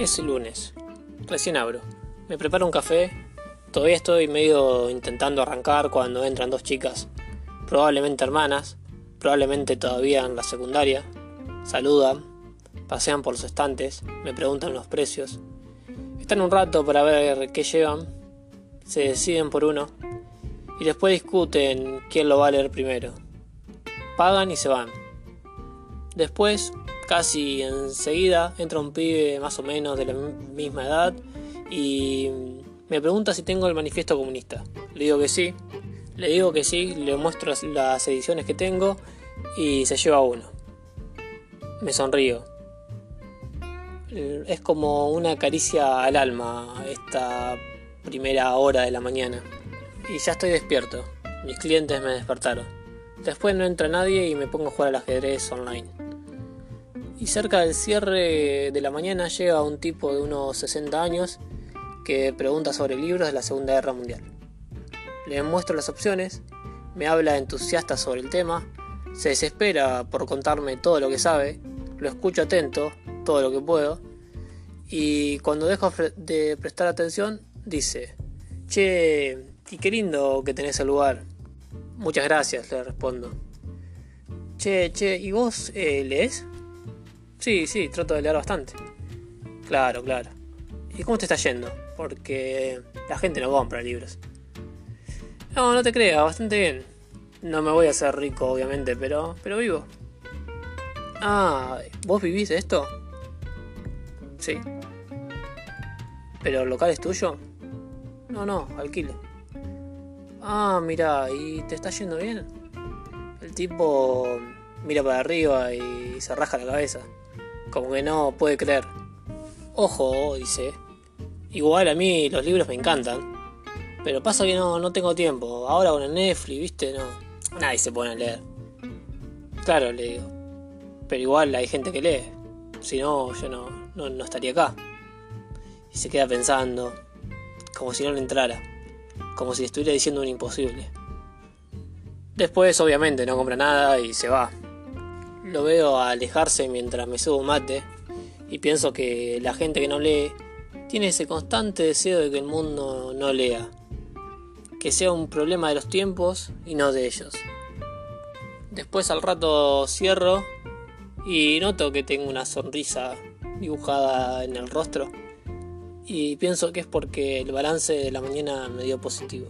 Es lunes. Recién abro. Me preparo un café. Todavía estoy medio intentando arrancar cuando entran dos chicas, probablemente hermanas, probablemente todavía en la secundaria. Saludan, pasean por los estantes, me preguntan los precios. Están un rato para ver qué llevan, se deciden por uno y después discuten quién lo va a leer primero. Pagan y se van. Después casi enseguida entra un pibe más o menos de la misma edad y me pregunta si tengo el manifiesto comunista. Le digo que sí, le digo que sí, le muestro las ediciones que tengo y se lleva uno. Me sonrío. Es como una caricia al alma esta primera hora de la mañana. Y ya estoy despierto. Mis clientes me despertaron. Después no entra nadie y me pongo a jugar al ajedrez online y cerca del cierre de la mañana llega un tipo de unos 60 años que pregunta sobre libros de la Segunda Guerra Mundial. Le muestro las opciones, me habla entusiasta sobre el tema, se desespera por contarme todo lo que sabe, lo escucho atento, todo lo que puedo, y cuando dejo de prestar atención, dice, Che, y qué lindo que tenés el lugar. Muchas gracias, le respondo. Che, che, ¿y vos eh, lees? Sí, sí, trato de leer bastante. Claro, claro. ¿Y cómo te está yendo? Porque la gente no compra libros. No, no te creas, bastante bien. No me voy a hacer rico, obviamente, pero, pero vivo. Ah, ¿vos vivís esto? Sí. ¿Pero el local es tuyo? No, no, alquilo. Ah, mira, ¿y te está yendo bien? El tipo mira para arriba y se rasca la cabeza como que no puede creer. Ojo, dice. Igual a mí los libros me encantan. Pero pasa que no, no tengo tiempo. Ahora con el Netflix, viste, no. Nadie se pone a leer. Claro, le digo. Pero igual hay gente que lee. Si no, yo no, no, no estaría acá. Y se queda pensando. Como si no le entrara. Como si estuviera diciendo un imposible. Después, obviamente, no compra nada y se va. Lo veo alejarse mientras me subo mate y pienso que la gente que no lee tiene ese constante deseo de que el mundo no lea, que sea un problema de los tiempos y no de ellos. Después al rato cierro y noto que tengo una sonrisa dibujada en el rostro y pienso que es porque el balance de la mañana me dio positivo.